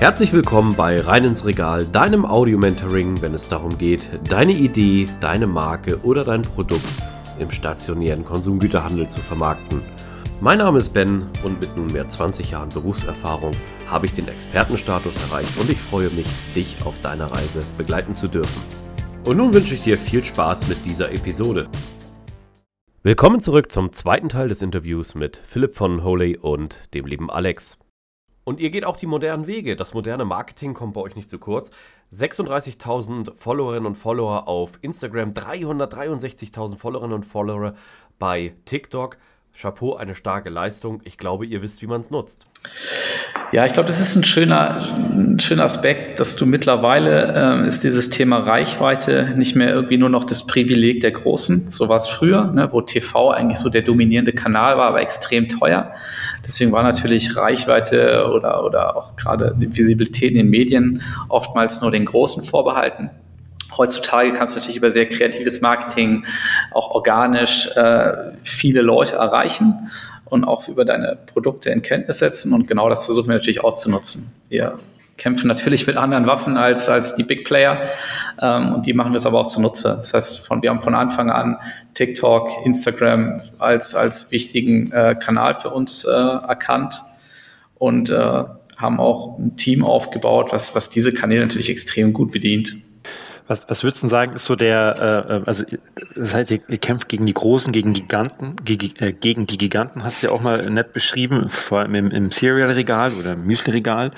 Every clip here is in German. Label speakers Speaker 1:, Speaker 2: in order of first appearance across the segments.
Speaker 1: Herzlich willkommen bei Rein ins Regal, deinem Audio-Mentoring, wenn es darum geht, deine Idee, deine Marke oder dein Produkt im stationären Konsumgüterhandel zu vermarkten. Mein Name ist Ben und mit nunmehr 20 Jahren Berufserfahrung habe ich den Expertenstatus erreicht und ich freue mich, dich auf deiner Reise begleiten zu dürfen. Und nun wünsche ich dir viel Spaß mit dieser Episode. Willkommen zurück zum zweiten Teil des Interviews mit Philipp von Holy und dem lieben Alex. Und ihr geht auch die modernen Wege. Das moderne Marketing kommt bei euch nicht zu kurz. 36.000 Followerinnen und Follower auf Instagram, 363.000 Followerinnen und Follower bei TikTok. Chapeau, eine starke Leistung. Ich glaube, ihr wisst, wie man es nutzt.
Speaker 2: Ja, ich glaube, das ist ein schöner, ein schöner Aspekt, dass du mittlerweile äh, ist dieses Thema Reichweite nicht mehr irgendwie nur noch das Privileg der Großen. So war es früher, ne, wo TV eigentlich so der dominierende Kanal war, aber extrem teuer. Deswegen war natürlich Reichweite oder, oder auch gerade die Visibilität in den Medien oftmals nur den Großen vorbehalten. Heutzutage kannst du natürlich über sehr kreatives Marketing auch organisch äh, viele Leute erreichen und auch über deine Produkte in Kenntnis setzen. Und genau das versuchen wir natürlich auszunutzen. Wir kämpfen natürlich mit anderen Waffen als, als die Big Player ähm, und die machen wir es aber auch zunutze. Das heißt, von, wir haben von Anfang an TikTok, Instagram als, als wichtigen äh, Kanal für uns äh, erkannt und äh, haben auch ein Team aufgebaut, was, was diese Kanäle natürlich extrem gut bedient.
Speaker 3: Was, was würdest du sagen, ist so der, äh, äh, also das heißt, ihr, kämpft gegen die Großen, gegen Giganten, gegen, äh, gegen die Giganten, hast du ja auch mal nett beschrieben, vor allem im, im Cereal-Regal oder Müsli-Regal.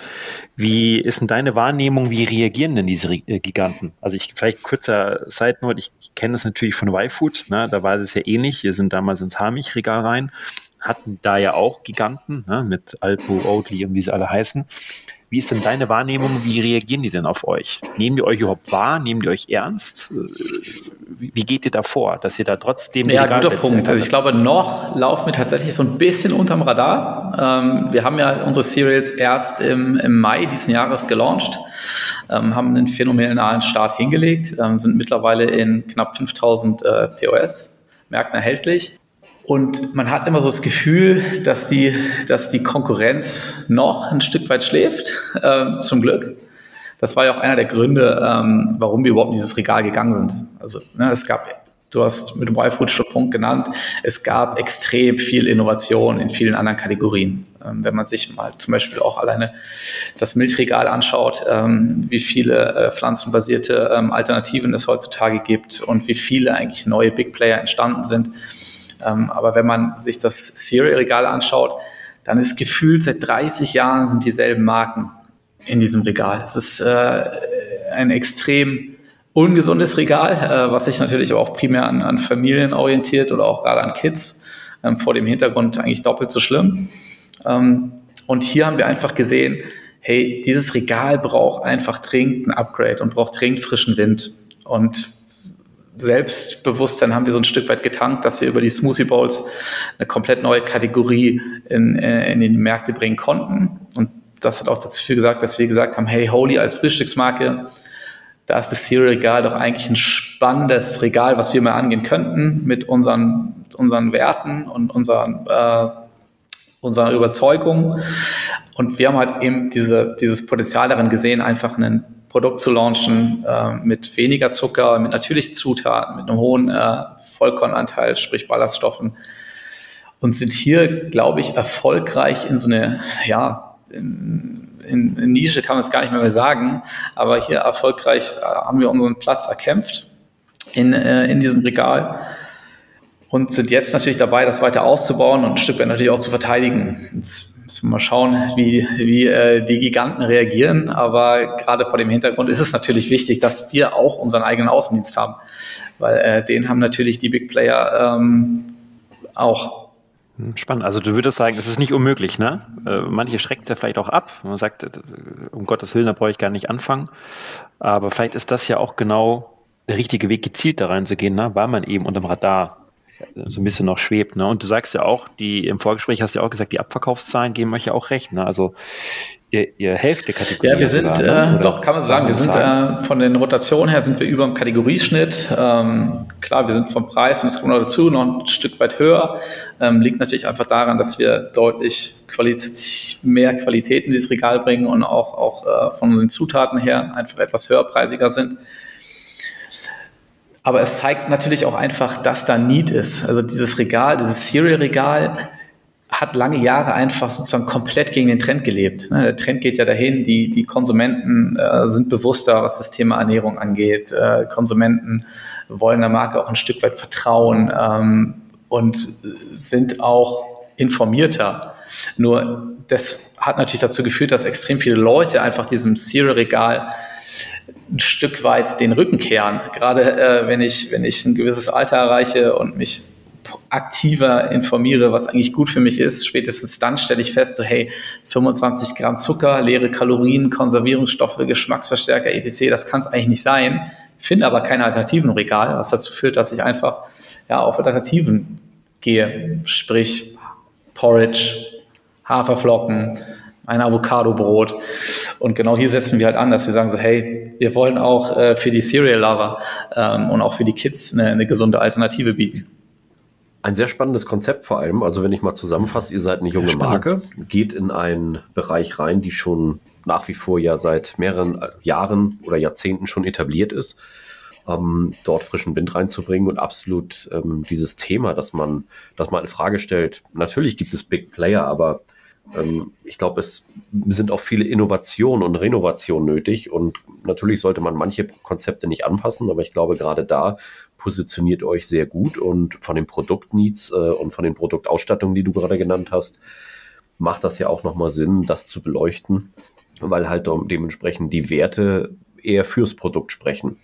Speaker 3: Wie ist denn deine Wahrnehmung, wie reagieren denn diese äh, Giganten? Also ich, vielleicht kurzer Side Note, ich, ich kenne das natürlich von Y-Food, ne? da war es ja ähnlich, wir sind damals ins Hamich-Regal rein, hatten da ja auch Giganten, ne? mit Alpo, Oatly und wie sie alle heißen. Wie ist denn deine Wahrnehmung? Wie reagieren die denn auf euch? Nehmen die euch überhaupt wahr? Nehmen die euch ernst? Wie geht ihr da vor, dass ihr da trotzdem...
Speaker 2: Ja, guter Punkt. Also ich glaube, noch laufen wir tatsächlich so ein bisschen unterm Radar. Ähm, wir haben ja unsere Serials erst im, im Mai diesen Jahres gelauncht, ähm, haben einen phänomenalen Start hingelegt, ähm, sind mittlerweile in knapp 5000 äh, POS-Märkten erhältlich. Und man hat immer so das Gefühl, dass die, dass die Konkurrenz noch ein Stück weit schläft, äh, zum Glück. Das war ja auch einer der Gründe, ähm, warum wir überhaupt in dieses Regal gegangen sind. Also ne, es gab, du hast mit dem Y-Food schon Punkt genannt, es gab extrem viel Innovation in vielen anderen Kategorien. Ähm, wenn man sich mal zum Beispiel auch alleine das Milchregal anschaut, ähm, wie viele äh, pflanzenbasierte ähm, Alternativen es heutzutage gibt und wie viele eigentlich neue Big Player entstanden sind aber wenn man sich das Cereal-Regal anschaut, dann ist gefühlt seit 30 Jahren sind dieselben Marken in diesem Regal. Es ist äh, ein extrem ungesundes Regal, äh, was sich natürlich auch primär an, an, Familien orientiert oder auch gerade an Kids. Ähm, vor dem Hintergrund eigentlich doppelt so schlimm. Ähm, und hier haben wir einfach gesehen, hey, dieses Regal braucht einfach dringend ein Upgrade und braucht dringend frischen Wind. Und Selbstbewusstsein haben wir so ein Stück weit getankt, dass wir über die Smoothie Bowls eine komplett neue Kategorie in, äh, in die Märkte bringen konnten. Und das hat auch dazu gesagt, dass wir gesagt haben, hey, Holy als Frühstücksmarke, da ist das Cereal-Regal doch eigentlich ein spannendes Regal, was wir mal angehen könnten mit unseren, unseren Werten und unseren, äh, unserer Überzeugung. Und wir haben halt eben diese, dieses Potenzial darin gesehen, einfach einen Produkt zu launchen äh, mit weniger Zucker, mit natürlichen Zutaten, mit einem hohen äh, Vollkornanteil, sprich Ballaststoffen. Und sind hier, glaube ich, erfolgreich in so eine, ja, in, in, in Nische kann man es gar nicht mehr, mehr sagen, aber hier erfolgreich äh, haben wir unseren Platz erkämpft in, äh, in diesem Regal und sind jetzt natürlich dabei, das weiter auszubauen und ein Stück weit natürlich auch zu verteidigen. Jetzt Müssen wir mal schauen, wie, wie äh, die Giganten reagieren. Aber gerade vor dem Hintergrund ist es natürlich wichtig, dass wir auch unseren eigenen Außendienst haben. Weil äh, den haben natürlich die Big Player ähm, auch.
Speaker 3: Spannend. Also du würdest sagen, es ist nicht unmöglich, ne? Äh, manche schreckt es ja vielleicht auch ab. Man sagt, äh, um Gottes Willen, da brauche ich gar nicht anfangen. Aber vielleicht ist das ja auch genau der richtige Weg, gezielt da reinzugehen, ne? weil man eben unterm Radar so ein bisschen noch schwebt. Ne? Und du sagst ja auch, die im Vorgespräch hast du ja auch gesagt, die Abverkaufszahlen geben euch ja auch recht. Ne? Also ihr, ihr helft der Kategorie.
Speaker 2: Ja, wir sind, sogar, ne? äh, doch, kann man sagen, wir sind äh, von den Rotationen her sind wir über dem Kategorieschnitt. Ähm, klar, wir sind vom Preis, und es kommt noch dazu, noch ein Stück weit höher. Ähm, liegt natürlich einfach daran, dass wir deutlich qualitativ mehr Qualität in dieses Regal bringen und auch, auch äh, von unseren Zutaten her einfach etwas höherpreisiger sind. Aber es zeigt natürlich auch einfach, dass da Need ist. Also dieses Regal, dieses Cereal-Regal hat lange Jahre einfach sozusagen komplett gegen den Trend gelebt. Ne, der Trend geht ja dahin, die, die Konsumenten äh, sind bewusster, was das Thema Ernährung angeht. Äh, Konsumenten wollen der Marke auch ein Stück weit vertrauen ähm, und sind auch informierter. Nur das hat natürlich dazu geführt, dass extrem viele Leute einfach diesem Cereal-Regal ein Stück weit den Rücken kehren. Gerade äh, wenn, ich, wenn ich ein gewisses Alter erreiche und mich aktiver informiere, was eigentlich gut für mich ist. Spätestens dann stelle ich fest, so hey, 25 Gramm Zucker, leere Kalorien, Konservierungsstoffe, Geschmacksverstärker, etc., das kann es eigentlich nicht sein. Finde aber keine Alternativen Regal, was dazu führt, dass ich einfach ja, auf Alternativen gehe. Sprich Porridge, Haferflocken, ein Avocado-Brot. Und genau hier setzen wir halt an, dass wir sagen so, hey, wir wollen auch äh, für die Cereal-Lover ähm, und auch für die Kids eine, eine gesunde Alternative bieten.
Speaker 1: Ein sehr spannendes Konzept vor allem. Also wenn ich mal zusammenfasse, ihr seid eine junge Marke, geht in einen Bereich rein, die schon nach wie vor ja seit mehreren Jahren oder Jahrzehnten schon etabliert ist, ähm, dort frischen Wind reinzubringen und absolut ähm, dieses Thema, dass man, dass man in Frage stellt. Natürlich gibt es Big Player, aber ich glaube, es sind auch viele Innovationen und Renovationen nötig und natürlich sollte man manche Konzepte nicht anpassen, aber ich glaube, gerade da positioniert euch sehr gut und von den Produktneeds äh, und von den Produktausstattungen, die du gerade genannt hast, macht das ja auch nochmal Sinn, das zu beleuchten, weil halt dementsprechend die Werte eher fürs Produkt sprechen.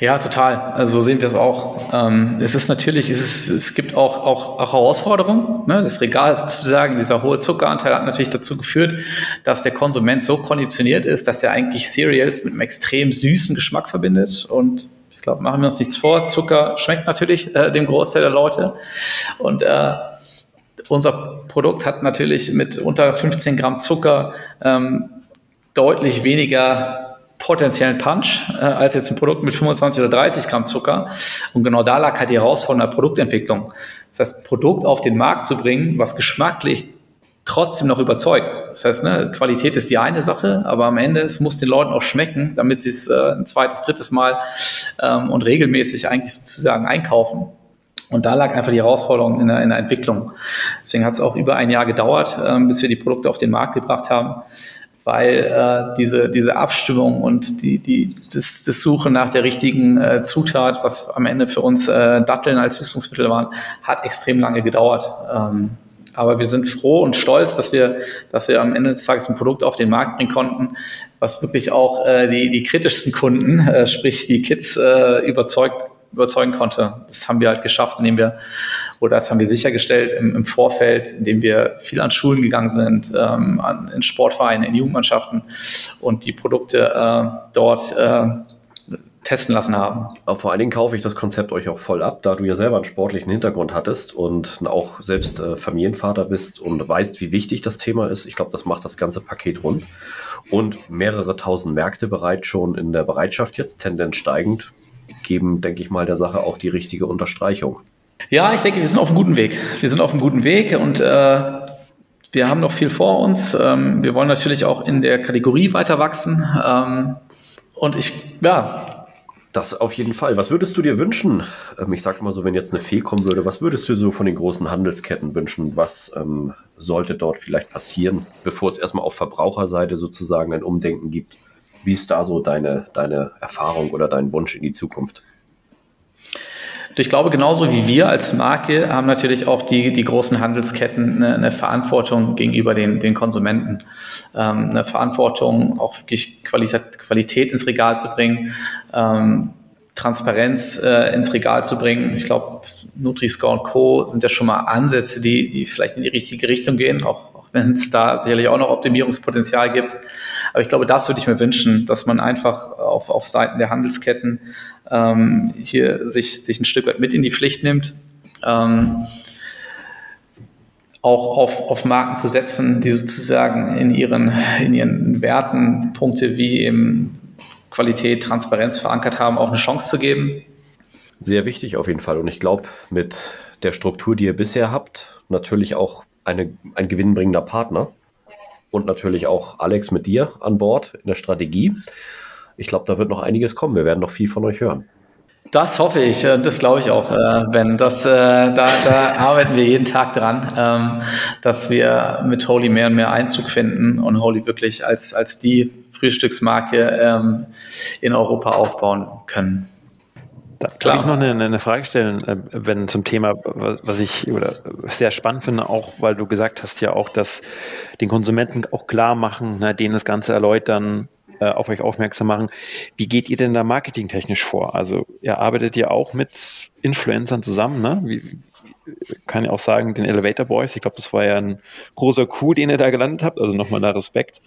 Speaker 2: Ja, total. Also so sehen wir es auch. Ähm, es ist natürlich, es, ist, es gibt auch, auch, auch Herausforderungen. Ne? Das Regal sozusagen, dieser hohe Zuckeranteil hat natürlich dazu geführt, dass der Konsument so konditioniert ist, dass er eigentlich Cereals mit einem extrem süßen Geschmack verbindet. Und ich glaube, machen wir uns nichts vor, Zucker schmeckt natürlich äh, dem Großteil der Leute. Und äh, unser Produkt hat natürlich mit unter 15 Gramm Zucker ähm, deutlich weniger potenziellen Punch äh, als jetzt ein Produkt mit 25 oder 30 Gramm Zucker. Und genau da lag halt die Herausforderung der Produktentwicklung. Das heißt, Produkt auf den Markt zu bringen, was geschmacklich trotzdem noch überzeugt. Das heißt, ne, Qualität ist die eine Sache, aber am Ende es muss den Leuten auch schmecken, damit sie es äh, ein zweites, drittes Mal ähm, und regelmäßig eigentlich sozusagen einkaufen. Und da lag einfach die Herausforderung in der, in der Entwicklung. Deswegen hat es auch über ein Jahr gedauert, ähm, bis wir die Produkte auf den Markt gebracht haben weil äh, diese, diese Abstimmung und die, die, das, das Suchen nach der richtigen äh, Zutat, was am Ende für uns äh, Datteln als Süßungsmittel waren, hat extrem lange gedauert. Ähm, aber wir sind froh und stolz, dass wir, dass wir am Ende des Tages ein Produkt auf den Markt bringen konnten, was wirklich auch äh, die, die kritischsten Kunden, äh, sprich die Kids, äh, überzeugt überzeugen konnte. Das haben wir halt geschafft, indem wir, oder das haben wir sichergestellt im, im Vorfeld, indem wir viel an Schulen gegangen sind, ähm, an, in Sportvereinen, in Jugendmannschaften und die Produkte äh, dort äh, testen lassen haben.
Speaker 1: Aber vor allen Dingen kaufe ich das Konzept euch auch voll ab, da du ja selber einen sportlichen Hintergrund hattest und auch selbst äh, Familienvater bist und weißt, wie wichtig das Thema ist. Ich glaube, das macht das ganze Paket rund. Und mehrere tausend Märkte bereits schon in der Bereitschaft jetzt, Tendenz steigend, geben, denke ich mal, der Sache auch die richtige Unterstreichung.
Speaker 2: Ja, ich denke, wir sind auf einem guten Weg. Wir sind auf einem guten Weg und äh, wir haben noch viel vor uns. Ähm, wir wollen natürlich auch in der Kategorie weiter wachsen. Ähm, und ich, ja.
Speaker 1: Das auf jeden Fall. Was würdest du dir wünschen? Ähm, ich sage mal so, wenn jetzt eine Fee kommen würde, was würdest du so von den großen Handelsketten wünschen? Was ähm, sollte dort vielleicht passieren, bevor es erstmal auf Verbraucherseite sozusagen ein Umdenken gibt? Wie ist da so deine, deine Erfahrung oder dein Wunsch in die Zukunft?
Speaker 2: Ich glaube, genauso wie wir als Marke haben natürlich auch die, die großen Handelsketten eine, eine Verantwortung gegenüber den, den Konsumenten. Ähm, eine Verantwortung, auch wirklich Qualität, Qualität ins Regal zu bringen, ähm, Transparenz äh, ins Regal zu bringen. Ich glaube, Nutri-Score und Co. sind ja schon mal Ansätze, die, die vielleicht in die richtige Richtung gehen, auch, wenn es da sicherlich auch noch Optimierungspotenzial gibt. Aber ich glaube, das würde ich mir wünschen, dass man einfach auf, auf Seiten der Handelsketten ähm, hier sich, sich ein Stück weit mit in die Pflicht nimmt ähm, auch auf, auf Marken zu setzen, die sozusagen in ihren, in ihren Werten Punkte wie eben Qualität, Transparenz verankert haben, auch eine Chance zu geben.
Speaker 1: Sehr wichtig auf jeden Fall. Und ich glaube, mit der Struktur, die ihr bisher habt, natürlich auch eine, ein gewinnbringender Partner und natürlich auch Alex mit dir an Bord in der Strategie. Ich glaube, da wird noch einiges kommen. Wir werden noch viel von euch hören.
Speaker 2: Das hoffe ich, äh, das glaube ich auch, äh, Ben. Das, äh, da, da arbeiten wir jeden Tag dran, ähm, dass wir mit Holy mehr und mehr Einzug finden und Holy wirklich als, als die Frühstücksmarke ähm, in Europa aufbauen können.
Speaker 3: Darf ich noch eine, eine, Frage stellen, wenn zum Thema, was ich oder sehr spannend finde, auch weil du gesagt hast ja auch, dass den Konsumenten auch klar machen, na, denen das Ganze erläutern, äh, auf euch aufmerksam machen. Wie geht ihr denn da marketingtechnisch vor? Also ihr arbeitet ja auch mit Influencern zusammen, ne? Wie, kann ja auch sagen, den Elevator Boys. Ich glaube, das war ja ein großer Coup, den ihr da gelandet habt. Also nochmal da Respekt.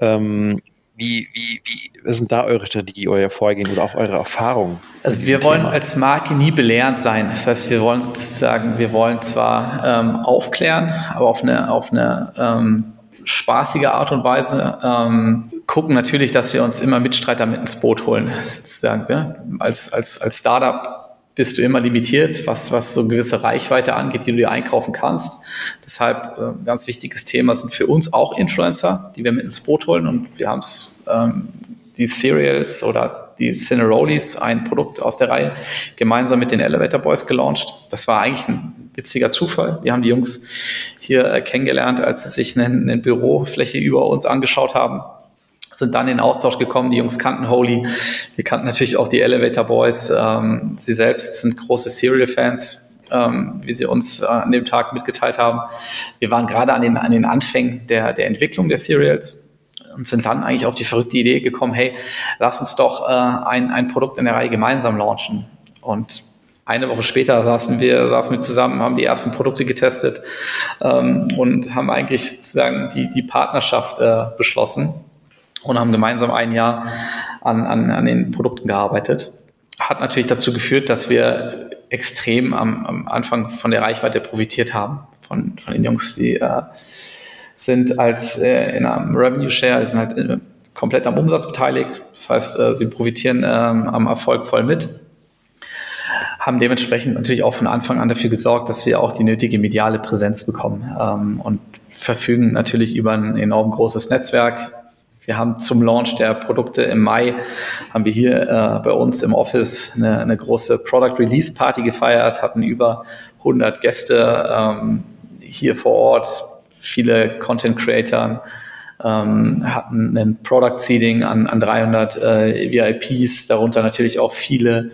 Speaker 3: Ähm, wie, wie, wie was sind da eure Strategie, euer Vorgehen oder auch eure Erfahrungen?
Speaker 2: Also wir wollen Thema? als Marke nie belehrend sein. Das heißt, wir wollen sozusagen, wir wollen zwar ähm, aufklären, aber auf eine, auf eine ähm, spaßige Art und Weise. Ähm, gucken natürlich, dass wir uns immer Mitstreiter mit ins Boot holen. Sozusagen, ja? Als, als, als Startup bist du immer limitiert, was, was so gewisse Reichweite angeht, die du dir einkaufen kannst. Deshalb äh, ganz wichtiges Thema sind für uns auch Influencer, die wir mit ins Boot holen. Und wir haben es, ähm, die Cereals oder die Cinerolis, ein Produkt aus der Reihe, gemeinsam mit den Elevator Boys gelauncht. Das war eigentlich ein witziger Zufall. Wir haben die Jungs hier äh, kennengelernt, als sie sich eine, eine Bürofläche über uns angeschaut haben sind dann in Austausch gekommen. Die Jungs kannten Holy. Wir kannten natürlich auch die Elevator Boys. Ähm, sie selbst sind große Serial-Fans, ähm, wie sie uns äh, an dem Tag mitgeteilt haben. Wir waren gerade an den, an den Anfängen der, der Entwicklung der Serials und sind dann eigentlich auf die verrückte Idee gekommen, hey, lass uns doch äh, ein, ein Produkt in der Reihe gemeinsam launchen. Und eine Woche später saßen wir, saßen wir zusammen, haben die ersten Produkte getestet ähm, und haben eigentlich sozusagen die, die Partnerschaft äh, beschlossen und haben gemeinsam ein Jahr an, an, an den Produkten gearbeitet. Hat natürlich dazu geführt, dass wir extrem am, am Anfang von der Reichweite profitiert haben, von, von den Jungs, die äh, sind als äh, in einem Revenue Share, sind halt äh, komplett am Umsatz beteiligt. Das heißt, äh, sie profitieren ähm, am Erfolg voll mit haben dementsprechend natürlich auch von Anfang an dafür gesorgt, dass wir auch die nötige mediale Präsenz bekommen ähm, und verfügen natürlich über ein enorm großes Netzwerk. Wir haben zum Launch der Produkte im Mai, haben wir hier äh, bei uns im Office eine, eine, große Product Release Party gefeiert, hatten über 100 Gäste ähm, hier vor Ort, viele Content Creatoren, ähm, hatten ein Product Seeding an, an 300 äh, VIPs, darunter natürlich auch viele,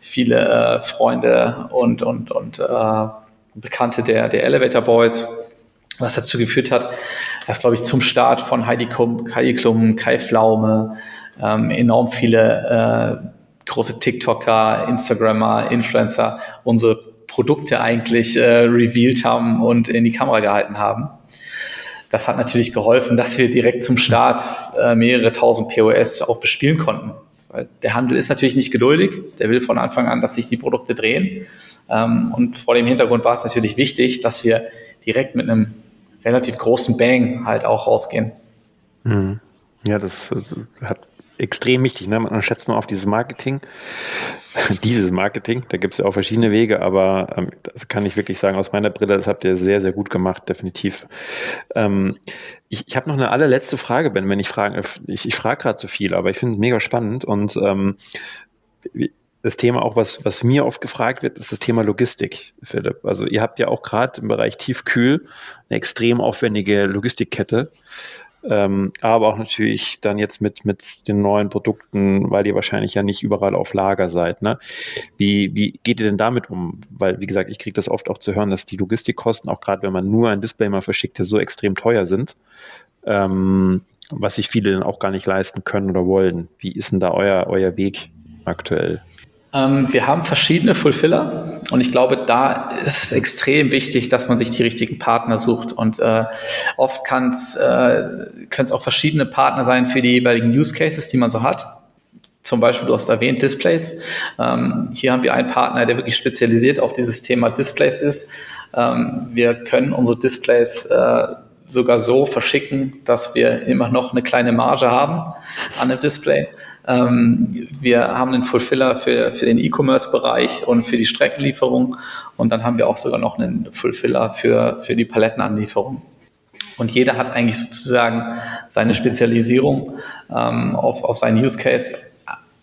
Speaker 2: viele äh, Freunde und, und, und äh, Bekannte der, der Elevator Boys, was dazu geführt hat, dass, glaube ich, zum Start von Heidi Klum, Heidi Klum Kai Pflaume, ähm, enorm viele äh, große TikToker, Instagrammer, Influencer unsere Produkte eigentlich äh, revealed haben und in die Kamera gehalten haben. Das hat natürlich geholfen, dass wir direkt zum Start äh, mehrere tausend POS auch bespielen konnten. Weil der Handel ist natürlich nicht geduldig. Der will von Anfang an, dass sich die Produkte drehen. Ähm, und vor dem Hintergrund war es natürlich wichtig, dass wir direkt mit einem relativ großen Bang halt auch rausgehen.
Speaker 3: Mhm. Ja, das, das, hat extrem wichtig. Ne? Man schätzt mal auf dieses Marketing. dieses Marketing, da gibt es ja auch verschiedene Wege, aber ähm, das kann ich wirklich sagen, aus meiner Brille, das habt ihr sehr, sehr gut gemacht, definitiv. Ähm, ich ich habe noch eine allerletzte Frage, Ben, wenn ich frage, ich, ich frage gerade zu viel, aber ich finde es mega spannend und ähm, das Thema auch, was, was mir oft gefragt wird, ist das Thema Logistik, Philipp. Also ihr habt ja auch gerade im Bereich Tiefkühl eine extrem aufwendige Logistikkette ähm, aber auch natürlich dann jetzt mit, mit den neuen Produkten, weil ihr wahrscheinlich ja nicht überall auf Lager seid. Ne? Wie, wie geht ihr denn damit um? Weil, wie gesagt, ich kriege das oft auch zu hören, dass die Logistikkosten, auch gerade wenn man nur ein Display mal verschickt, ja so extrem teuer sind, ähm, was sich viele dann auch gar nicht leisten können oder wollen. Wie ist denn da euer, euer Weg aktuell?
Speaker 2: Ähm, wir haben verschiedene Fulfiller und ich glaube, da ist es extrem wichtig, dass man sich die richtigen Partner sucht. Und äh, oft äh, können es auch verschiedene Partner sein für die jeweiligen Use Cases, die man so hat. zum Beispiel, du hast erwähnt, Displays. Ähm, hier haben wir einen Partner, der wirklich spezialisiert auf dieses Thema Displays ist. Ähm, wir können unsere Displays äh, sogar so verschicken, dass wir immer noch eine kleine Marge haben an dem Display. Ähm, wir haben einen Fulfiller für, für den E-Commerce-Bereich und für die Streckenlieferung. Und dann haben wir auch sogar noch einen Fulfiller für, für die Palettenanlieferung. Und jeder hat eigentlich sozusagen seine Spezialisierung ähm, auf, auf seinen Use Case.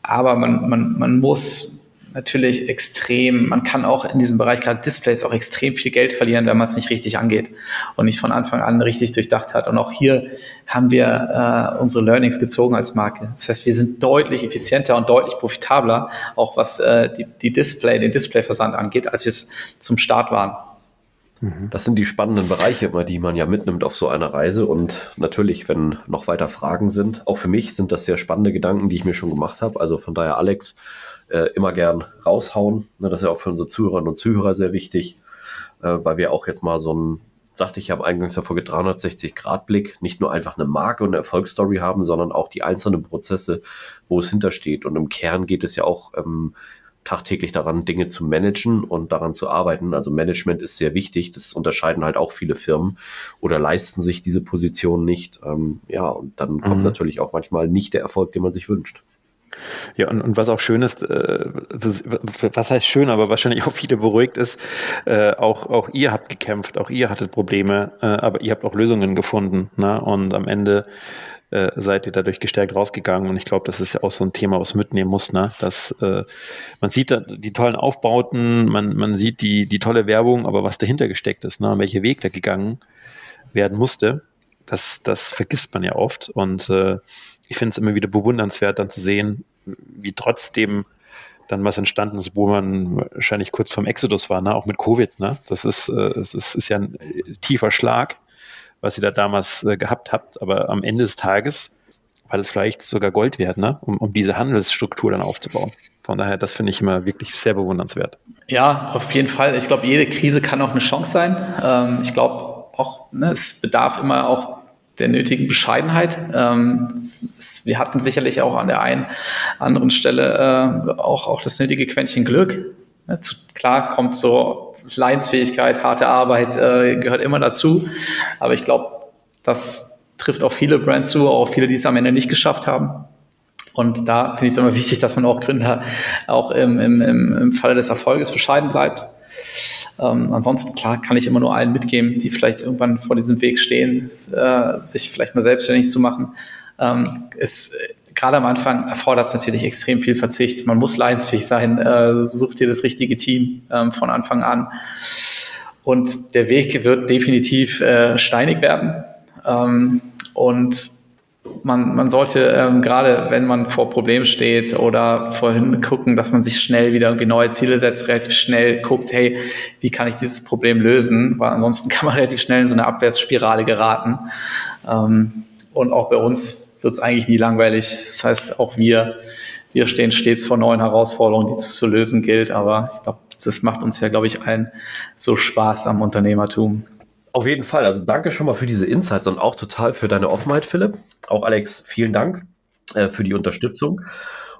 Speaker 2: Aber man, man, man muss natürlich extrem, man kann auch in diesem Bereich gerade Displays auch extrem viel Geld verlieren, wenn man es nicht richtig angeht und nicht von Anfang an richtig durchdacht hat. Und auch hier haben wir äh, unsere Learnings gezogen als Marke. Das heißt, wir sind deutlich effizienter und deutlich profitabler, auch was äh, die, die Display, den Displayversand angeht, als wir es zum Start waren.
Speaker 1: Mhm. Das sind die spannenden Bereiche immer, die man ja mitnimmt auf so einer Reise. Und natürlich, wenn noch weiter Fragen sind, auch für mich sind das sehr spannende Gedanken, die ich mir schon gemacht habe. Also von daher, Alex, äh, immer gern raushauen. Ne, das ist ja auch für unsere Zuhörerinnen und Zuhörer sehr wichtig, äh, weil wir auch jetzt mal so ein, sagte ich, habe eingangs der Folge 360-Grad-Blick, nicht nur einfach eine Marke und eine Erfolgsstory haben, sondern auch die einzelnen Prozesse, wo es hintersteht. Und im Kern geht es ja auch ähm, tagtäglich daran, Dinge zu managen und daran zu arbeiten. Also Management ist sehr wichtig. Das unterscheiden halt auch viele Firmen oder leisten sich diese Position nicht. Ähm, ja, und dann kommt mhm. natürlich auch manchmal nicht der Erfolg, den man sich wünscht.
Speaker 3: Ja, und, und was auch schön ist, äh, das, was heißt schön, aber wahrscheinlich auch viele beruhigt ist, äh, auch, auch ihr habt gekämpft, auch ihr hattet Probleme, äh, aber ihr habt auch Lösungen gefunden. Ne? Und am Ende äh, seid ihr dadurch gestärkt rausgegangen. Und ich glaube, das ist ja auch so ein Thema, was mitnehmen muss, ne? dass äh, man sieht da die tollen Aufbauten, man, man sieht die, die tolle Werbung, aber was dahinter gesteckt ist, ne? welcher Weg da gegangen werden musste, das, das vergisst man ja oft. Und äh, ich finde es immer wieder bewundernswert, dann zu sehen, wie trotzdem dann was entstanden ist, wo man wahrscheinlich kurz vorm Exodus war, ne? auch mit Covid. Ne? Das, ist, äh, das ist ja ein äh, tiefer Schlag, was ihr da damals äh, gehabt habt. Aber am Ende des Tages war das vielleicht sogar Gold wert, ne? um, um diese Handelsstruktur dann aufzubauen. Von daher, das finde ich immer wirklich sehr bewundernswert.
Speaker 2: Ja, auf jeden Fall. Ich glaube, jede Krise kann auch eine Chance sein. Ähm, ich glaube auch, ne, es bedarf immer auch der nötigen Bescheidenheit. Ähm, es, wir hatten sicherlich auch an der einen anderen Stelle äh, auch, auch das nötige Quäntchen Glück. Ja, zu, klar kommt so Leidensfähigkeit, harte Arbeit äh, gehört immer dazu. Aber ich glaube, das trifft auf viele Brands zu, auch viele, die es am Ende nicht geschafft haben. Und da finde ich es immer wichtig, dass man auch Gründer auch im, im, im Falle des Erfolges bescheiden bleibt. Ähm, ansonsten, klar, kann ich immer nur allen mitgeben, die vielleicht irgendwann vor diesem Weg stehen, äh, sich vielleicht mal selbstständig zu machen. Ähm, es, gerade am Anfang erfordert es natürlich extrem viel Verzicht. Man muss leidensfähig sein, äh, sucht dir das richtige Team ähm, von Anfang an. Und der Weg wird definitiv äh, steinig werden. Ähm, und man, man sollte ähm, gerade, wenn man vor Problemen steht oder vorhin gucken, dass man sich schnell wieder irgendwie neue Ziele setzt, relativ schnell guckt, hey, wie kann ich dieses Problem lösen? Weil ansonsten kann man relativ schnell in so eine Abwärtsspirale geraten. Ähm, und auch bei uns wird es eigentlich nie langweilig. Das heißt, auch wir, wir stehen stets vor neuen Herausforderungen, die es zu lösen gilt. Aber ich glaube, das macht uns ja, glaube ich, allen so Spaß am Unternehmertum.
Speaker 1: Auf jeden Fall. Also danke schon mal für diese Insights und auch total für deine Offenheit, Philipp. Auch Alex, vielen Dank äh, für die Unterstützung.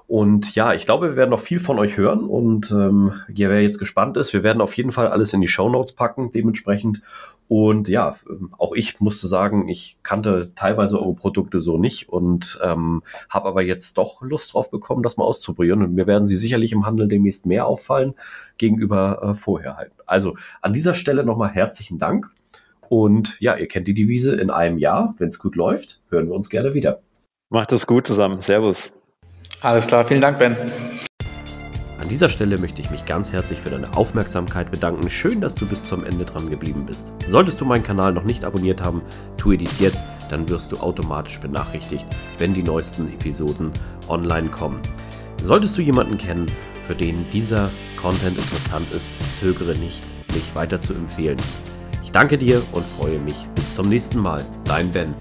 Speaker 1: Und ja, ich glaube, wir werden noch viel von euch hören. Und ähm, wer jetzt gespannt ist, wir werden auf jeden Fall alles in die Show Notes packen, dementsprechend. Und ja, ähm, auch ich musste sagen, ich kannte teilweise eure Produkte so nicht und ähm, habe aber jetzt doch Lust drauf bekommen, das mal auszuprobieren. Und mir werden sie sicherlich im Handel demnächst mehr auffallen gegenüber äh, vorher halt. Also an dieser Stelle nochmal herzlichen Dank. Und ja, ihr kennt die Devise in einem Jahr. Wenn es gut läuft, hören wir uns gerne wieder.
Speaker 3: Macht es gut zusammen. Servus.
Speaker 2: Alles klar, vielen Dank, Ben.
Speaker 1: An dieser Stelle möchte ich mich ganz herzlich für deine Aufmerksamkeit bedanken. Schön, dass du bis zum Ende dran geblieben bist. Solltest du meinen Kanal noch nicht abonniert haben, tue dies jetzt, dann wirst du automatisch benachrichtigt, wenn die neuesten Episoden online kommen. Solltest du jemanden kennen, für den dieser Content interessant ist, zögere nicht, mich weiter zu empfehlen danke dir und freue mich bis zum nächsten Mal. Dein Ben.